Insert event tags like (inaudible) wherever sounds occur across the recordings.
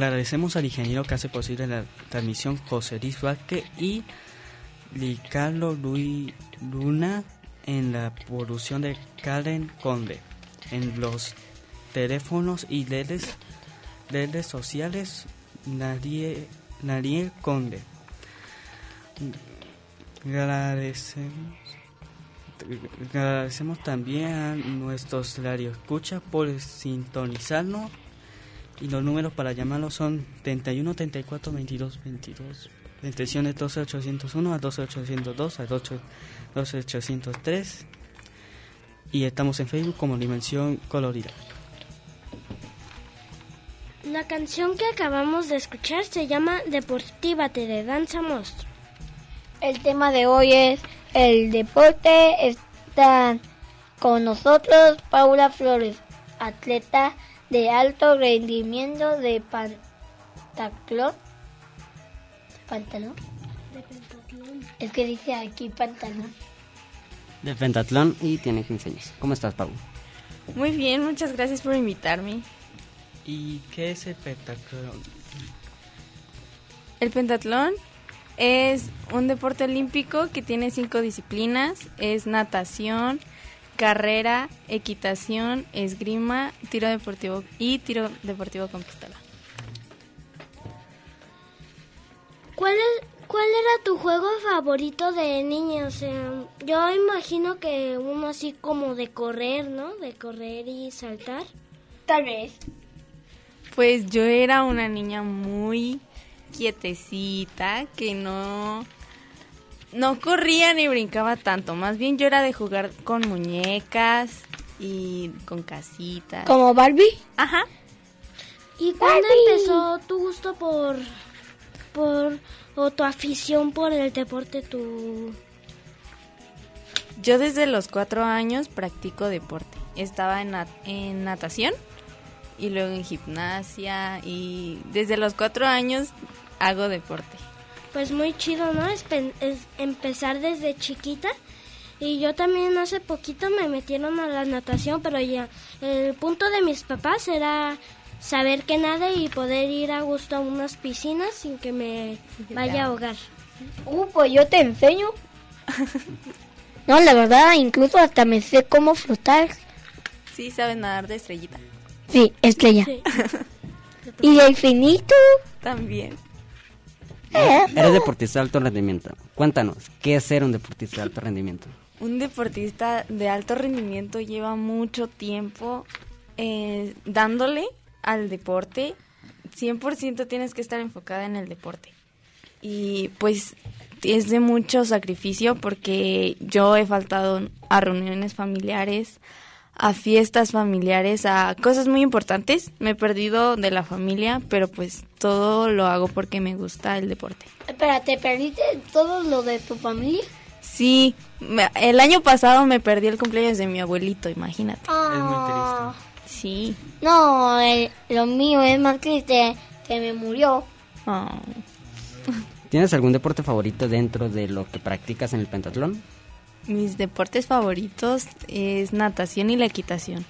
Agradecemos al ingeniero que hace posible la transmisión José Luis Vázquez y Ricardo Luis Luna en la producción de Karen Conde. En los teléfonos y redes, redes sociales Nadie, Nariel Conde. Agradecemos, agradecemos también a nuestros radioescuchas por sintonizarnos y los números para llamarlos son 31 34 22 22 extensiones 12 801 a 12 802 a 12 12 803 y estamos en Facebook como Dimensión Colorida. La canción que acabamos de escuchar se llama Deportívate de Danza Monstruo. El tema de hoy es el deporte. Están con nosotros Paula Flores, atleta de alto rendimiento de pantalón. ¿Pantalón? De pentatlón. Es que dice aquí pantalón. De pentatlón y tiene 15 años. ¿Cómo estás, Pau? Muy bien, muchas gracias por invitarme. ¿Y qué es el pentatlón? El pentatlón es un deporte olímpico que tiene cinco disciplinas. Es natación, carrera, equitación, esgrima, tiro deportivo y tiro deportivo con pistola. ¿Cuál, es, ¿Cuál era tu juego favorito de niña? O sea, yo imagino que uno así como de correr, ¿no? De correr y saltar. Tal vez. Pues yo era una niña muy quietecita, que no no corría ni brincaba tanto, más bien yo era de jugar con muñecas y con casitas. ¿Como Barbie? Ajá. ¿Y cuándo empezó tu gusto por por o tu afición por el deporte tu Yo desde los cuatro años practico deporte. Estaba en, nat- en natación y luego en gimnasia y desde los cuatro años hago deporte. Pues muy chido, ¿no? Es, pen- es empezar desde chiquita. Y yo también hace poquito me metieron a la natación, pero ya el punto de mis papás era saber que nada y poder ir a gusto a unas piscinas sin que me (laughs) vaya a ahogar. Uh, pues yo te enseño. (laughs) no, la verdad, incluso hasta me sé cómo flotar. Sí, sabes nadar de estrellita. Sí, estrella. Sí. (laughs) ¿Y de infinito? También. Eres (laughs) deportista de alto rendimiento. Cuéntanos, ¿qué es ser un deportista de alto rendimiento? Un deportista de alto rendimiento lleva mucho tiempo eh, dándole al deporte. 100% tienes que estar enfocada en el deporte. Y pues es de mucho sacrificio porque yo he faltado a reuniones familiares, a fiestas familiares, a cosas muy importantes. Me he perdido de la familia, pero pues todo lo hago porque me gusta el deporte. Espera, ¿te perdiste todo lo de tu familia? Sí, me- el año pasado me perdí el cumpleaños de mi abuelito, imagínate. Ah, Sí. No, el- lo mío es más triste, que me murió. Ah. ¿Tienes algún deporte favorito dentro de lo que practicas en el pentatlón? Mis deportes favoritos es natación y la equitación.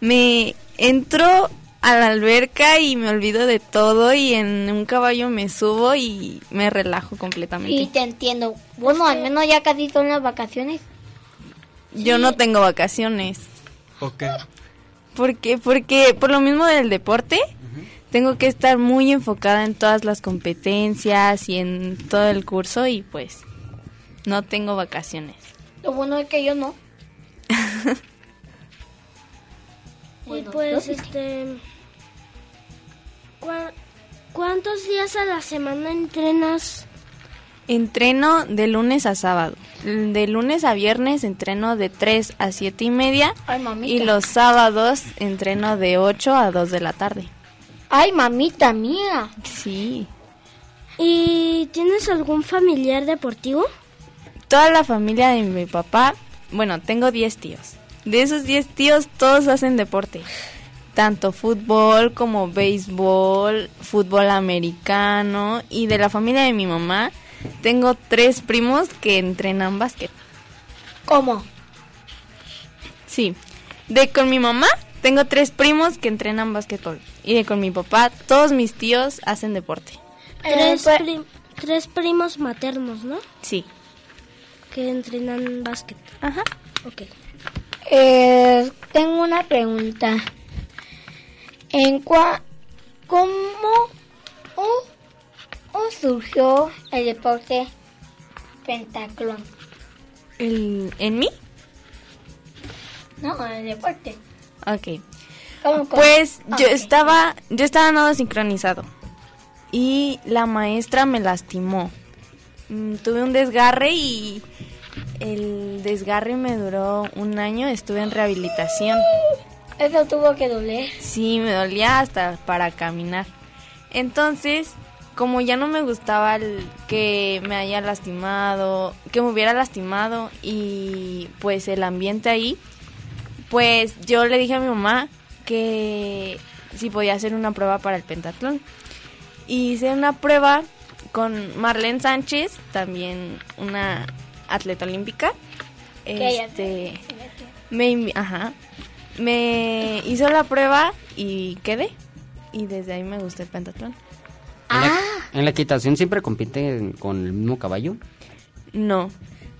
Me entro a la alberca y me olvido de todo y en un caballo me subo y me relajo completamente. Y te entiendo. Bueno, al menos ya casi son las vacaciones. Yo no tengo vacaciones. ¿Por qué? ¿Por qué? Porque por lo mismo del deporte, tengo que estar muy enfocada en todas las competencias y en todo el curso y pues no tengo vacaciones. Lo bueno es que yo no. (laughs) y pues, este... ¿cuá- ¿Cuántos días a la semana entrenas? Entreno de lunes a sábado. De lunes a viernes entreno de 3 a 7 y media. Ay, mamita. Y los sábados entreno de 8 a 2 de la tarde. Ay, mamita mía. Sí. ¿Y tienes algún familiar deportivo? Toda la familia de mi papá, bueno, tengo 10 tíos. De esos 10 tíos, todos hacen deporte. Tanto fútbol como béisbol, fútbol americano. Y de la familia de mi mamá, tengo tres primos que entrenan básquet. ¿Cómo? Sí. De con mi mamá tengo tres primos que entrenan básquetbol. Y de con mi papá, todos mis tíos hacen deporte. Tres, pues- prim- tres primos maternos, ¿no? Sí. Que entrenan básquet. Ajá. Ok. Eh, tengo una pregunta. ¿En cua cómo o- o surgió el deporte pentatlón? El, ¿En mí? No, el deporte. Ok. ¿Cómo, cómo? Pues yo estaba, yo estaba nado sincronizado y la maestra me lastimó. Mm, tuve un desgarre y el desgarre me duró un año. Estuve en rehabilitación. Eso tuvo que doler. Sí, me dolía hasta para caminar. Entonces, como ya no me gustaba el que me haya lastimado, que me hubiera lastimado y pues el ambiente ahí, pues yo le dije a mi mamá que si podía hacer una prueba para el pentatlón. Hice una prueba con Marlene Sánchez, también una atleta olímpica. Este, me, ajá, me hizo la prueba y quedé. Y desde ahí me gusta el pentatlón. ¿En, la, en la equitación siempre compiten con el mismo caballo? No.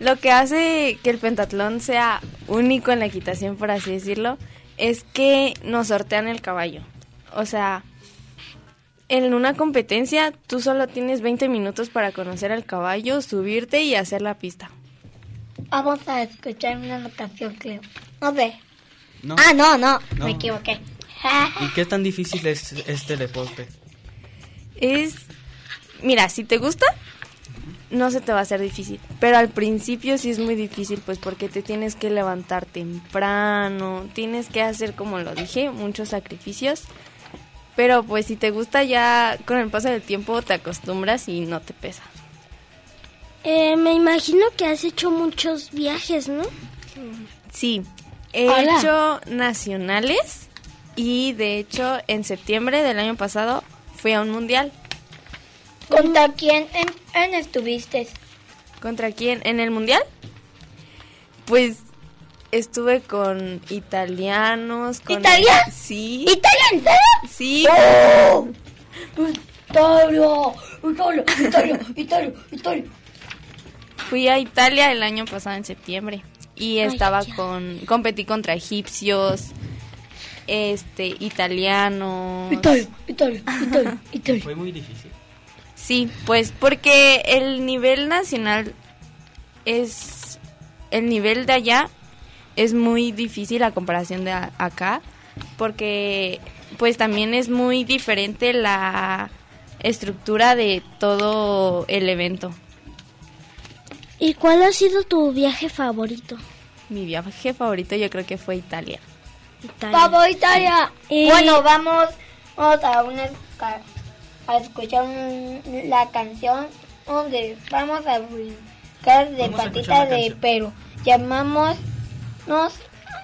Lo que hace que el pentatlón sea único en la equitación, por así decirlo, es que nos sortean el caballo. O sea, en una competencia tú solo tienes 20 minutos para conocer al caballo, subirte y hacer la pista. Vamos a escuchar una canción, creo. No sé. No. Ah, no, no, No. me equivoqué. ¿Y qué tan difícil es este deporte? Es, mira, si te gusta, no se te va a hacer difícil. Pero al principio sí es muy difícil, pues porque te tienes que levantar temprano, tienes que hacer, como lo dije, muchos sacrificios. Pero pues si te gusta ya con el paso del tiempo te acostumbras y no te pesa. Eh, me imagino que has hecho muchos viajes, ¿no? Sí, he Hola. hecho nacionales y de hecho en septiembre del año pasado fui a un mundial. ¿Contra quién en, en estuviste? ¿Contra quién? ¿En el mundial? Pues estuve con italianos. Con... ¿Italia? Sí. ¿Italia en serio? Sí. ¡Oh! Italia, Italia, Italia, Italia, Italia. Fui a Italia el año pasado en septiembre y estaba con competí contra egipcios, este, italianos. Italia, Italia, Italia, Italia. Fue muy difícil. Sí, pues porque el nivel nacional es el nivel de allá es muy difícil a comparación de a- acá porque pues también es muy diferente la estructura de todo el evento. ¿Y cuál ha sido tu viaje favorito? Mi viaje favorito yo creo que fue Italia. Italia. Vamos, Italia. Eh, Bueno, vamos, vamos a, una, a escuchar un- la canción donde vamos a brincar de Vamos a escuchar patita la de canción. pero. Llamamos nos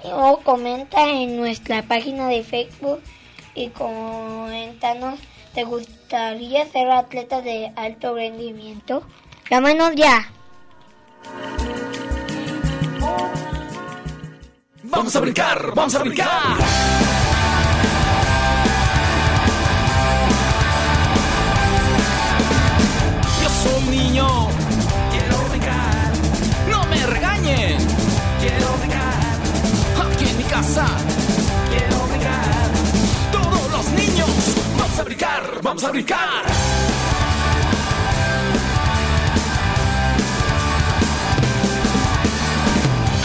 o comenta en nuestra página de Facebook y coméntanos, ¿te gustaría ser atleta de alto rendimiento? Llámanos ya. Vamos a brincar, vamos a brincar. Vamos a brincar.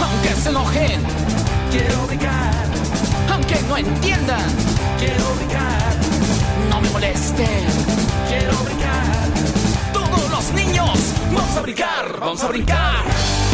Aunque se enojen, quiero brincar. Aunque no entiendan, quiero brincar. No me molesten, quiero brincar. Todos los niños, vamos a brincar, vamos a brincar.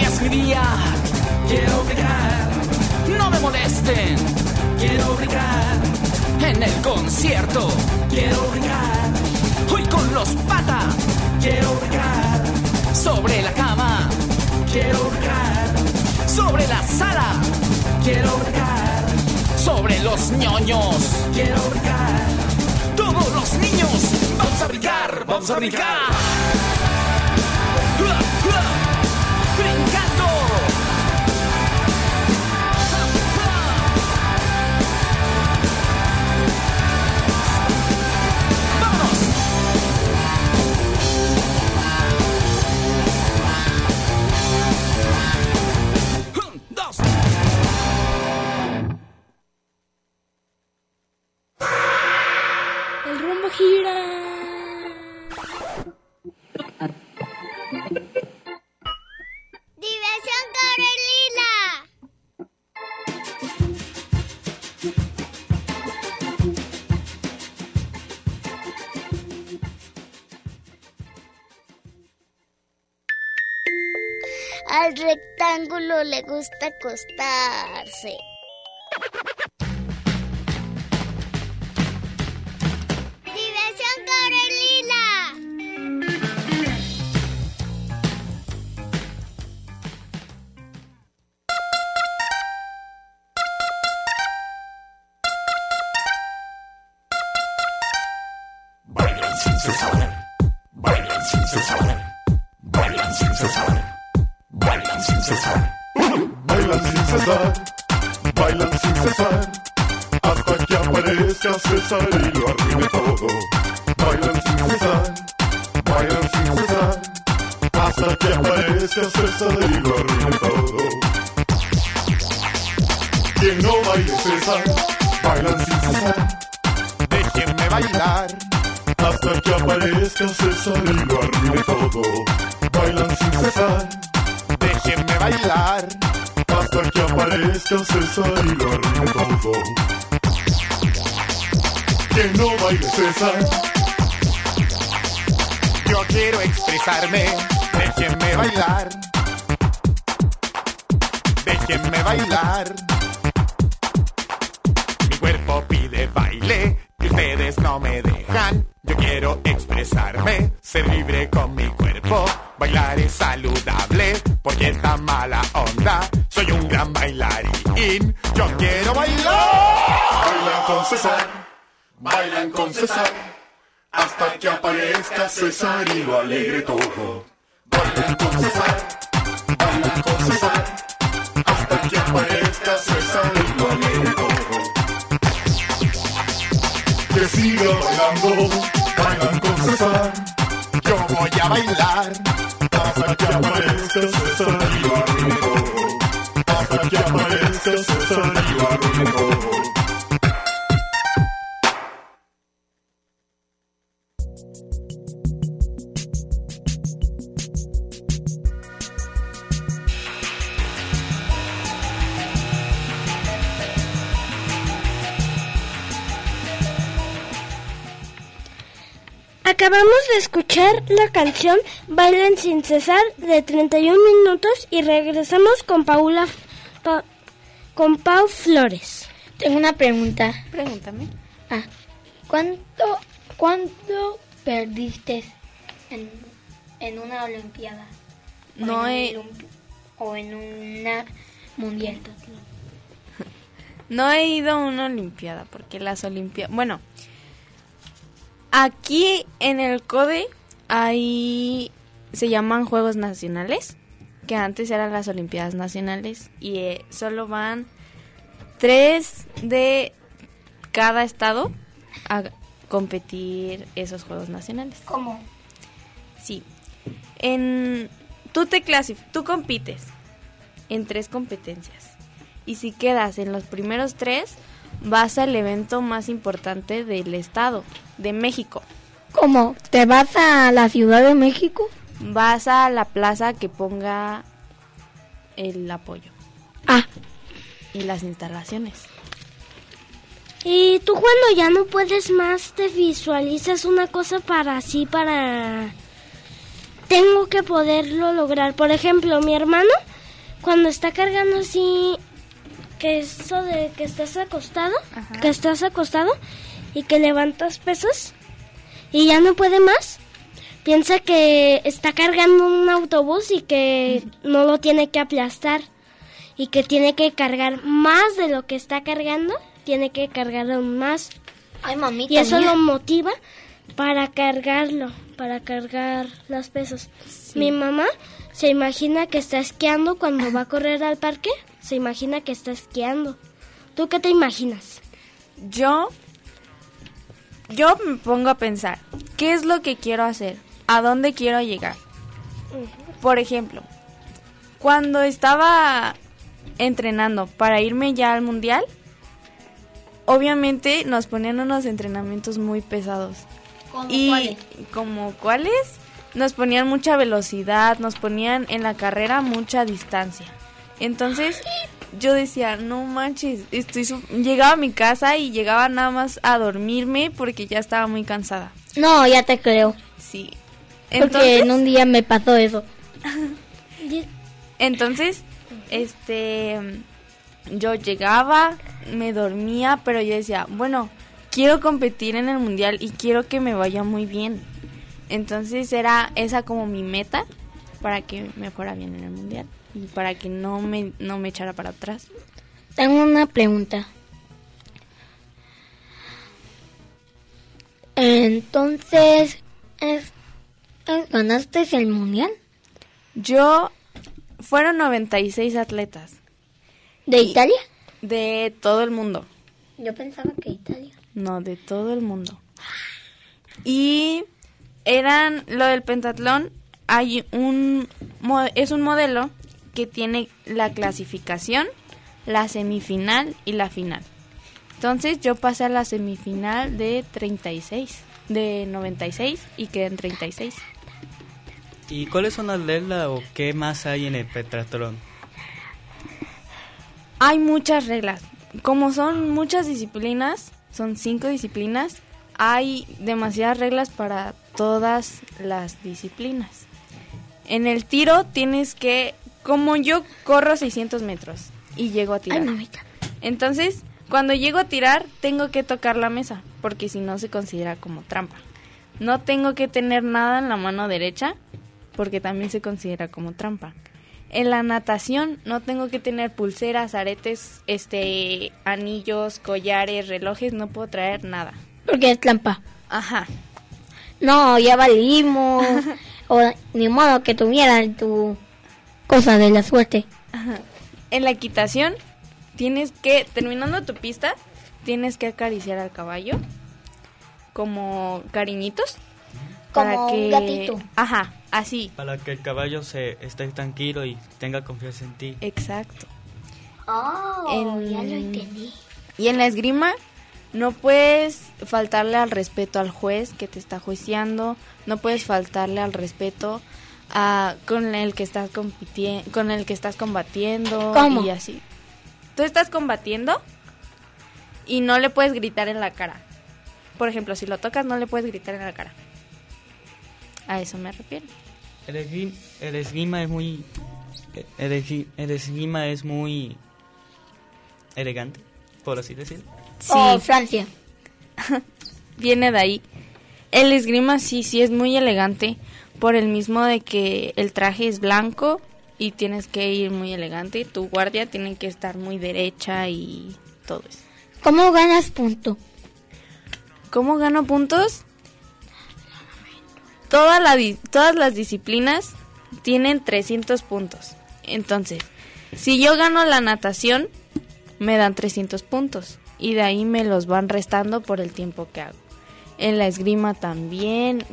Alegría. Quiero brincar, No me molesten. Quiero brincar, en el concierto. quiero brincar, Hoy con los pata. Quiero brincar, sobre la cama, quiero brincar, sobre la sala, quiero brincar, sobre los ñoños. quiero brincar. Todos los niños, vamos a brincar, vamos a brincar. Rectángulo le gusta acostarse. Ser libre con mi cuerpo. Bailar es saludable porque esta mala onda. Soy un gran bailarín. Yo quiero bailar. Bailan con César, bailan con César. Hasta que aparezca César y lo alegre todo. Bailan con César, bailan con César. Hasta que aparezca César y lo alegre todo que siga bailando, bailan con César. Yo voy a bailar. Hasta que aparezca lo arruine todo. Hasta que aparezca César y Acabamos de escuchar la canción Bailen sin cesar de 31 minutos y regresamos con Paula Pa- con Pau Flores. Tengo una pregunta. Pregúntame. Ah, ¿cuánto, cuánto perdiste en, en una olimpiada? O No en he- un o en una mundial. No he ido a una olimpiada porque las olimpiadas... Bueno, aquí en el CODE hay... Se llaman Juegos Nacionales, que antes eran las Olimpiadas Nacionales y eh, solo van tres de cada estado a competir esos Juegos Nacionales. ¿Cómo? Sí. En tú te clasif tú compites en tres competencias. Y si quedas en los primeros tres, vas al evento más importante del estado, de México. ¿Cómo? ¿Te vas a la Ciudad de México? Vas a la plaza que ponga el apoyo. Ah. Y las instalaciones. Y tú cuando ya no puedes más te visualizas una cosa para así, para... Tengo que poderlo lograr. Por ejemplo, mi hermano cuando está cargando así, que eso de que estás acostado, que estás acostado y que levantas pesos y ya no puede más, piensa que está cargando un autobús y que no lo tiene que aplastar y que tiene que cargar más de lo que está cargando, tiene que cargar aún más. Ay, mamita Y eso mía. lo motiva para cargarlo, para cargar los pesos. Mi mamá se imagina que está esquiando cuando va a correr al parque, se imagina que está esquiando. ¿Tú qué te imaginas? Yo, yo me pongo a pensar, ¿qué es lo que quiero hacer? ¿A dónde quiero llegar? Por ejemplo, cuando estaba entrenando para irme ya al mundial, obviamente nos ponían unos entrenamientos muy pesados. ¿Cómo y cuáles? como cuáles nos ponían mucha velocidad, nos ponían en la carrera mucha distancia. Entonces yo decía, no manches, estoy su-". llegaba a mi casa y llegaba nada más a dormirme porque ya estaba muy cansada. No, ya te creo. Sí. Porque Entonces, en un día me pasó eso. (laughs) entonces, este, yo llegaba, me dormía, pero yo decía, bueno, quiero competir en el mundial y quiero que me vaya muy bien. Entonces era esa como mi meta para que me fuera bien en el mundial y para que no me, no me echara para atrás. Tengo una pregunta. Entonces, es- es- ¿ganaste el mundial? Yo fueron 96 atletas. ¿De Italia? De todo el mundo. Yo pensaba que Italia. No, de todo el mundo. Y eran lo del pentatlón, hay un es un modelo que tiene la clasificación, la semifinal y la final. Entonces yo pasé a la semifinal de 36, de 96 y quedé en 36. ¿Y cuáles son las reglas o qué más hay en el pentatlón? Hay muchas reglas. Como son muchas disciplinas, son cinco disciplinas, hay demasiadas reglas para todas las disciplinas. En el tiro tienes que, como yo corro 600 metros y llego a tirar. Entonces, cuando llego a tirar, tengo que tocar la mesa, porque si no se considera como trampa. No tengo que tener nada en la mano derecha, porque también se considera como trampa. En la natación no tengo que tener pulseras, aretes, este, anillos, collares, relojes, no puedo traer nada. Porque es trampa. Ajá. No, ya valimos. (laughs) o ni modo que tuvieran tu cosa de la suerte. Ajá. En la equitación tienes que, terminando tu pista, tienes que acariciar al caballo como cariñitos. Como un gatito. Ajá, así. Para que el caballo se esté tranquilo y tenga confianza en ti. Exacto. Oh, En- ya lo entendí. Y en la esgrima no puedes faltarle al respeto al juez que te está juiciando, no puedes faltarle al respeto a con el que estás compitiendo, con el que estás combatiendo ¿Cómo? y así. Tú estás combatiendo y no le puedes gritar en la cara. Por ejemplo, si lo tocas no le puedes gritar en la cara. A eso me refiero. El, esgrim- el esgrima es muy... El, esgri- el esgrima es muy elegante, por así decirlo. Oh, (laughs) Francia. Viene de ahí. El esgrima sí, sí es muy elegante por el mismo de que el traje es blanco y tienes que ir muy elegante. Tu guardia tiene que estar muy derecha y todo eso. ¿Cómo ganas punto? ¿Cómo gano puntos? Toda la di- todas las disciplinas tienen 300 puntos. Entonces, si yo gano la natación, me dan 300 puntos. Y de ahí me los van restando por el tiempo que hago. En la esgrima también,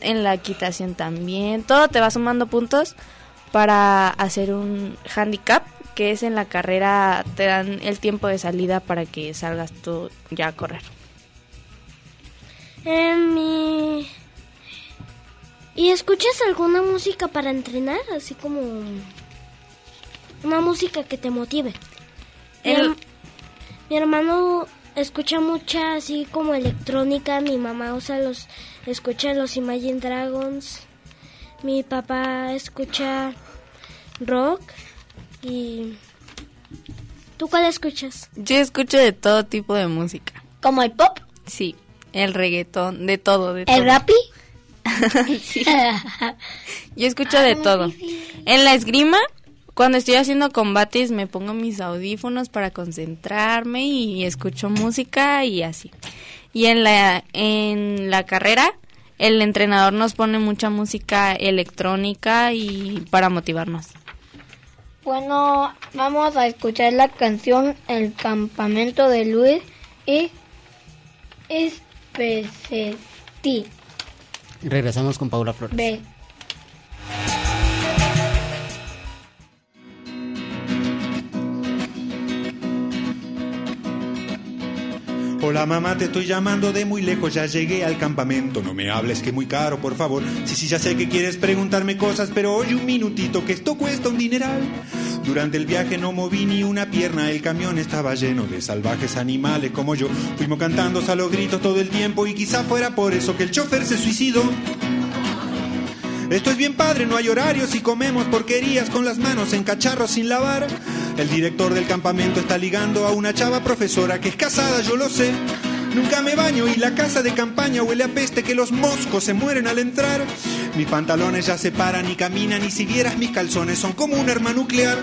en la equitación también. Todo te va sumando puntos para hacer un handicap, que es en la carrera te dan el tiempo de salida para que salgas tú ya a correr. En mi... ¿Y escuchas alguna música para entrenar? Así como... Una música que te motive. El- mi hermano escucha mucha así como electrónica. Mi mamá usa los... Escucha los Imagine Dragons. Mi papá escucha rock. ¿Y tú cuál escuchas? Yo escucho de todo tipo de música. ¿Como el pop? Sí, el reggaetón, de todo, de todo. ¿El rapi? (laughs) sí. (laughs) Yo escucho de todo. En la esgrima, cuando estoy haciendo combates, me pongo mis audífonos para concentrarme y escucho música y así. Y en la, en la carrera, el entrenador nos pone mucha música electrónica y para motivarnos. Bueno, vamos a escuchar la canción El campamento de Luis y Especeti. Regresamos con Paula Flores. Ve. Hola mamá, te estoy llamando de muy lejos, ya llegué al campamento. No me hables que muy caro, por favor. Sí, sí, ya sé que quieres preguntarme cosas, pero oye un minutito que esto cuesta un dineral. Durante el viaje no moví ni una pierna, el camión estaba lleno de salvajes animales como yo. Fuimos cantando a gritos todo el tiempo y quizá fuera por eso que el chofer se suicidó. Esto es bien padre, no hay horarios y comemos porquerías con las manos en cacharros sin lavar. El director del campamento está ligando a una chava profesora que es casada, yo lo sé. Nunca me baño y la casa de campaña huele a peste que los moscos se mueren al entrar. Mis pantalones ya se paran y caminan y si vieras mis calzones son como un arma nuclear.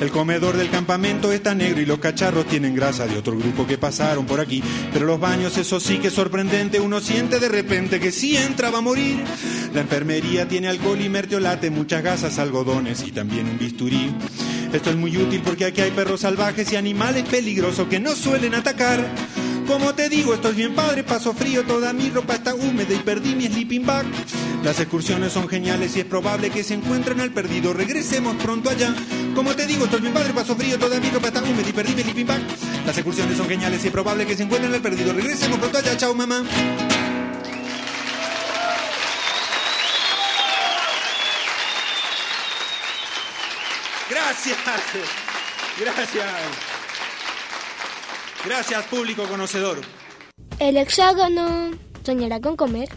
El comedor del campamento está negro y los cacharros tienen grasa de otro grupo que pasaron por aquí. Pero los baños, eso sí que es sorprendente. Uno siente de repente que si entra va a morir. La enfermería tiene alcohol y mertiolate, muchas gasas, algodones y también un bisturí. Esto es muy útil porque aquí hay perros salvajes y animales peligrosos que no suelen atacar. Como te digo, esto es bien padre, paso frío, toda mi ropa está húmeda y perdí mi sleeping bag. Las excursiones son geniales y es probable que se encuentren al perdido. Regresemos pronto allá. Como te digo, esto es bien padre, paso frío, toda mi ropa está húmeda y perdí mi sleeping bag. Las excursiones son geniales y es probable que se encuentren al perdido. Regresemos pronto allá. Chao, mamá. Gracias. Gracias. Gracias, público conocedor. El hexágono soñará con comer.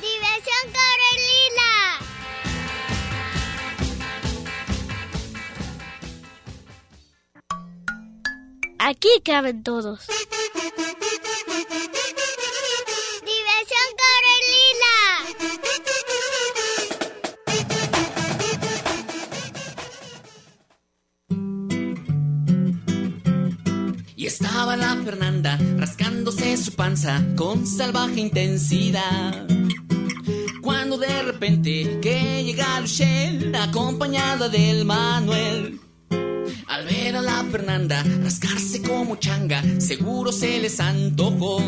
Diversión Carolina. Aquí caben todos. Su panza con salvaje intensidad. Cuando de repente que llega Luchelle acompañada del Manuel. Al ver a la Fernanda rascarse como changa, seguro se les antojó.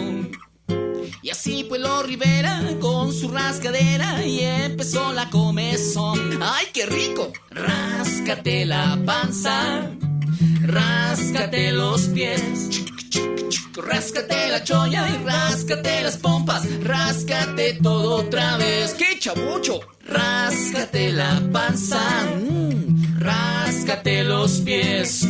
Y así pues lo Rivera con su rascadera y empezó la comezón. ¡Ay, qué rico! Ráscate la panza, ráscate los pies. Ráscate la cholla y ráscate las pompas, ráscate todo otra vez. ¡Qué chabucho! Ráscate la panza, mm, ráscate los pies.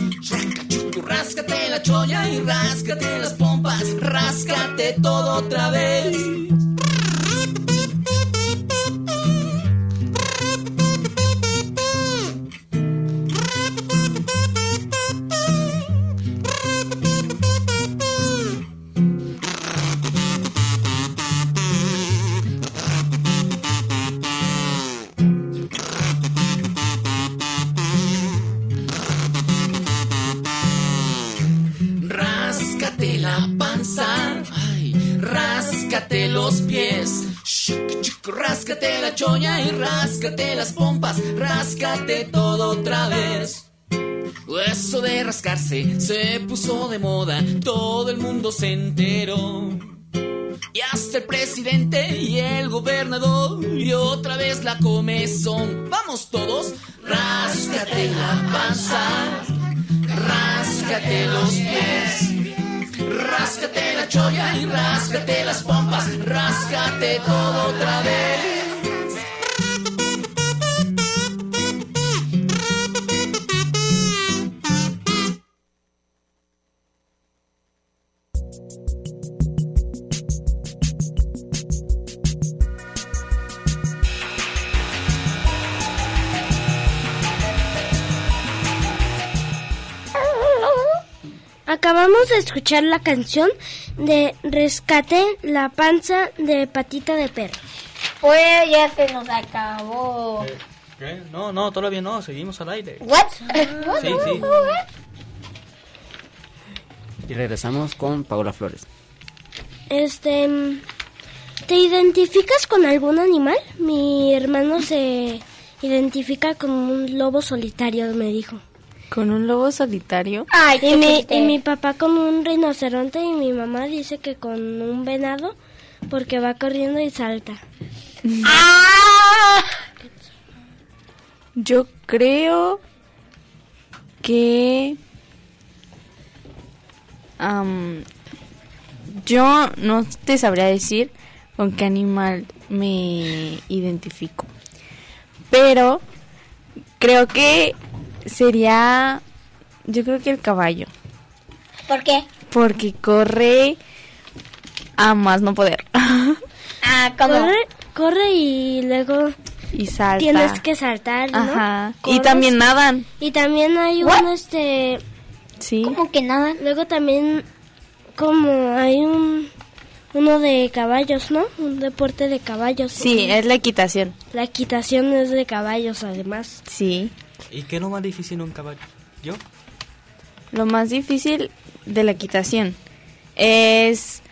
Ráscate la cholla y ráscate las pompas, ráscate todo otra vez. Ráscate los pies. Chuc, chuc, Ráscate la cholla y ráscate las pompas, ráscate todo otra vez. Eso de rascarse se puso de moda, todo el mundo se enteró. Y hasta el presidente y el gobernador y otra vez la comezón. Vamos todos, ráscate la panza, ráscate los pies, cholla y ráscate las pompas, ráscate todo otra vez. Acabamos de escuchar la canción de Rescate la panza de patita de perro. Pues ya se nos acabó. ¿Qué? No, no, todavía no, seguimos al aire. ¿What? Sí, sí. (laughs) Y regresamos con Paula Flores. Este, mm, ¿te identificas con algún animal? Mi hermano se identifica con un lobo solitario, me dijo. ¿Con un lobo solitario? Ay, Y mi, triste. y mi papá con un rinoceronte y mi mamá dice que con un venado porque va corriendo y salta. ¡Ah! Yo creo que... am, yo no te sabría decir con qué animal me identifico. Pero creo que sería... Yo creo que el caballo. ¿Por qué? Porque corre a más no poder. (laughs) Ah, ¿cómo? Corre, corre y luego y salta. tienes que saltar, ¿no? Ajá. Y también nadan. Y también hay What? un este Sí. ¿Cómo que nada? luego también como hay un uno de caballos, ¿no? Un deporte de caballos. Sí, es la equitación. La equitación es de caballos además. Sí. ¿Y qué es lo más difícil en un caballo? ¿Yo? Lo más difícil de la equitación es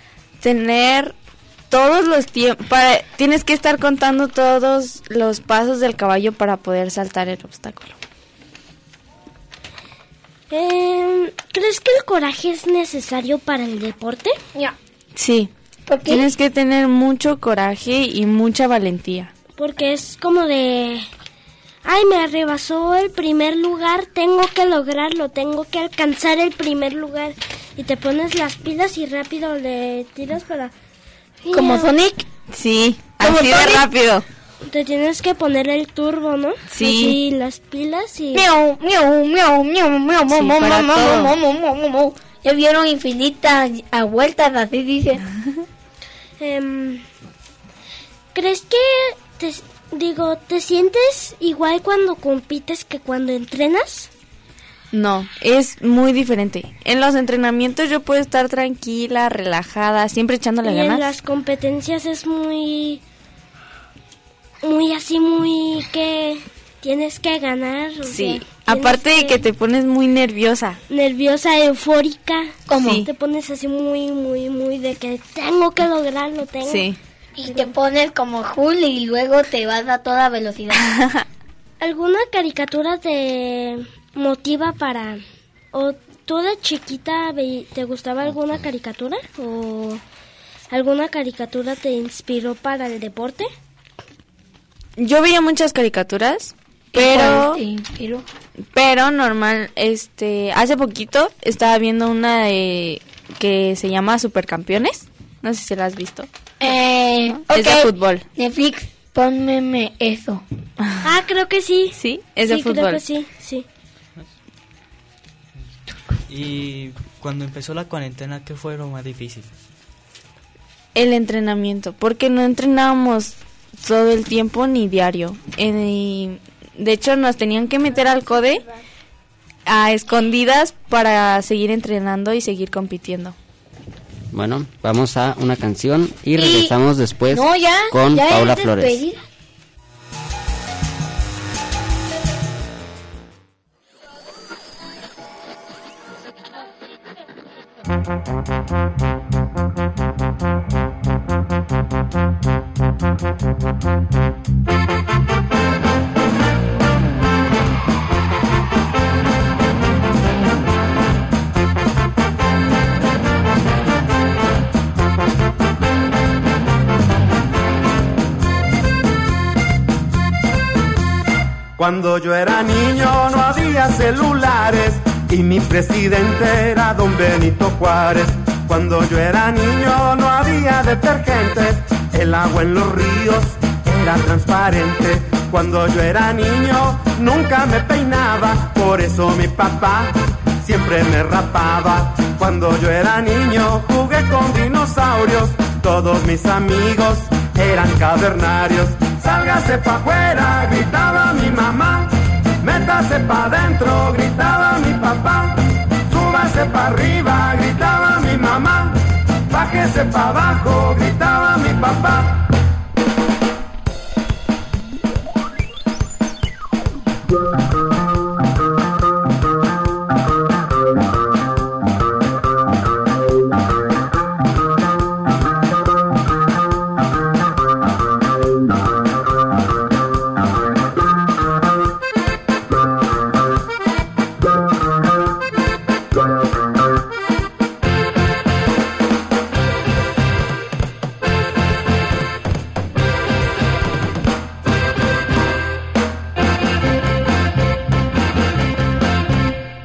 tener todos los tiempos. Tienes que estar contando todos los pasos del caballo para poder saltar el obstáculo. Eh, ¿Crees que el coraje es necesario para el deporte? Ya. Sí. ¿Por qué? Tienes que tener mucho coraje y mucha valentía. Porque es como de... Ay, me arrebasó el primer lugar, tengo que lograrlo, tengo que alcanzar el primer lugar. Y te pones las pilas y rápido le tiras para... ¿Como. Sonic? Sí, ¿Como así de rápido. Te tienes que poner el turbo, ¿no? Sí. Así, las pilas y... Miau, miau, miau, miau, miau, Sí, miau, para miau, todo. miau, miau, miau, miau, miau. Ya vieron infinitas a vueltas, así dice. Em, ¿Crees que te, digo, te sientes igual cuando compites que cuando entrenas? No, es muy diferente. En los entrenamientos yo puedo estar tranquila, relajada, siempre echándole y en ganas. las competencias es muy muy así muy que tienes que ganar Sí, sea, aparte de que te pones muy nerviosa. nerviosa eufórica ¿Cómo? Sí. te pones así muy muy muy de que tengo que lograrlo tengo Sí. Y te pones como Hulk y luego te vas a toda velocidad. (laughs) alguna caricatura te motiva para o tú de chiquita te gustaba alguna caricatura o alguna caricatura te inspiró para el deporte Yo veía muchas caricaturas, pero ¿Cuál te inspiró? pero normal, este, hace poquito estaba viendo una de que se llama Supercampeones. No sé si la has visto. Eh, Es de fútbol. Netflix, pónmeme eso. ah creo que sí Sí, es de sí, creo fútbol. que sí sí Y cuando empezó la cuarentena, ¿qué fue lo más difícil? El entrenamiento, porque no entrenábamos todo el tiempo ni diario. En- y de hecho, nos tenían que meter al code a escondidas para seguir entrenando y seguir compitiendo. Bueno, vamos a una canción y regresamos después no, ya, con ya Paula Flores. despedida. Cuando yo era niño no había celulares y mi presidente era don Benito Juárez. Cuando yo era niño no había detergentes, el agua en los ríos era transparente. Cuando yo era niño nunca me peinaba, por eso mi papá siempre me rapaba. Cuando yo era niño jugué con dinosaurios, todos mis amigos eran cavernarios sálgase pa' afuera, gritaba mi mamá, métase pa' adentro, gritaba mi papá, súbase pa' arriba, gritaba mi mamá, bájese pa' abajo, gritaba mi papá.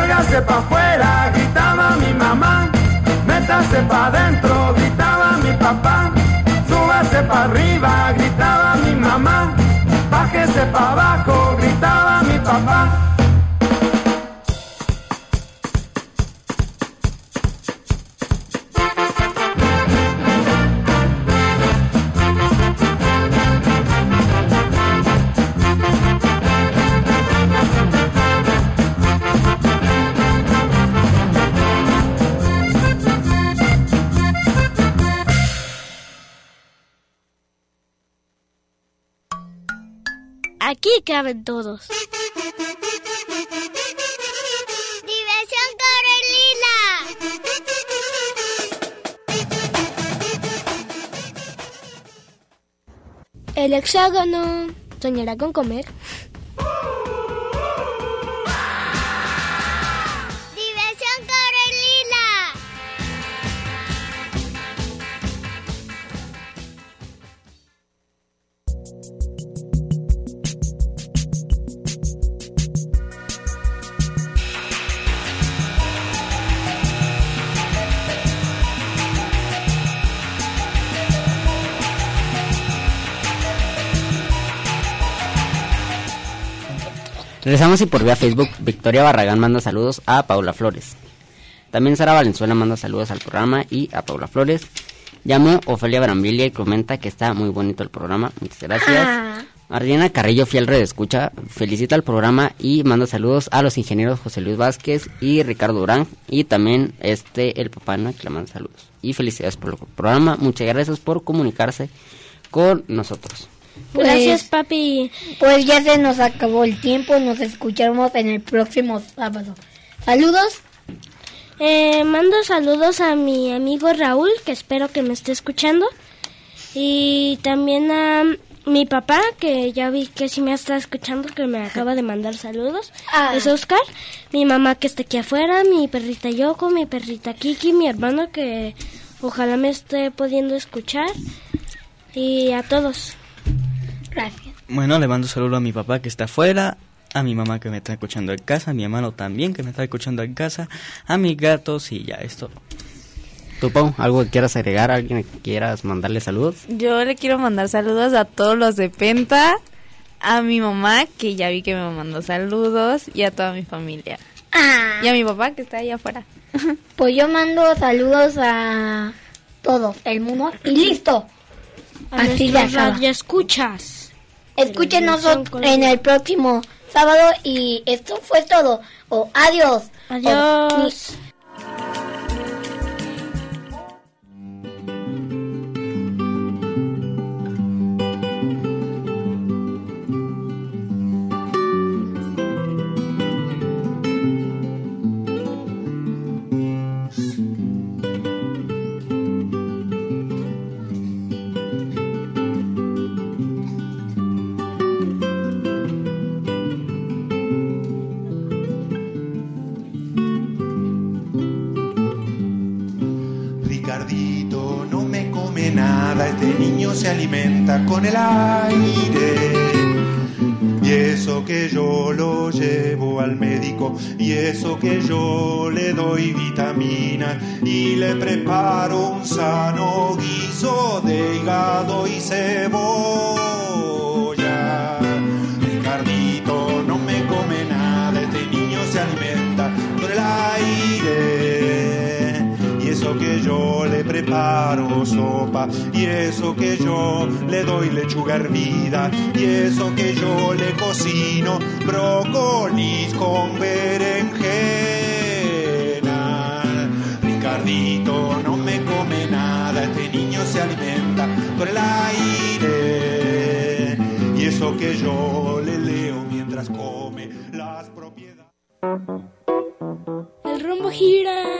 Sálgase pa' afuera, gritaba mi mamá. Métase pa' adentro, gritaba mi papá. Súbase pa' arriba, gritaba mi mamá. Bájese pa' abajo, gritaba mi papá. Aquí caben todos. Diversión Carolina. El hexágono soñará con comer. Regresamos y por vía Facebook, Victoria Barragán manda saludos a Paula Flores. También Sara Valenzuela manda saludos al programa y a Paula Flores. Llamó Ofelia Brambilia y comenta que está muy bonito el programa. Muchas gracias. Ah. Carrillo, fiel red escucha, felicita al programa y manda saludos a los ingenieros José Luis Vázquez y Ricardo Durán y también este el papá ¿no? que le manda saludos. Y felicidades por el programa. Muchas gracias por comunicarse con nosotros. Gracias, papi. Pues ya se nos acabó el tiempo. Nos escuchamos en el próximo sábado. Saludos. Eh, mando saludos a mi amigo Raúl, que espero que me esté escuchando. Y también a mi papá, que ya vi que sí me está escuchando, que me acaba de mandar saludos. Ah. Es Oscar. Mi mamá que está aquí afuera, mi perrita Yoko, mi perrita Kiki, mi hermano que ojalá me esté pudiendo escuchar. Y a todos. Gracias. Bueno, le mando un saludo a mi papá que está afuera, a mi mamá que me está escuchando en casa, a mi hermano también que me está escuchando en casa, a mis gatos y ya, esto. ¿Tú, Pau, algo que quieras agregar? ¿Alguien que quieras mandarle saludos? Yo le quiero mandar saludos a todos los de Penta, a mi mamá, que ya vi que me mandó saludos, y a toda mi familia. Ah. Y a mi papá, que está ahí afuera. (laughs) Pues yo mando saludos a todos, el mundo. Y listo. A Así ya radioescuchas. Escúchenos en el próximo sábado y esto fue todo. O adiós. Adiós. Con el aire. Y Y eso que yo lo llevo al médico, y eso que yo le doy vitamina, y le preparo un sano guiso de hígado y cebolla. Y eso que yo le doy lechuga hervida, y eso que yo le cocino brócolis con berenjena. Ricardito no me come nada, este niño se alimenta por el aire. Y eso que yo le leo mientras come las propiedades. El rombo gira.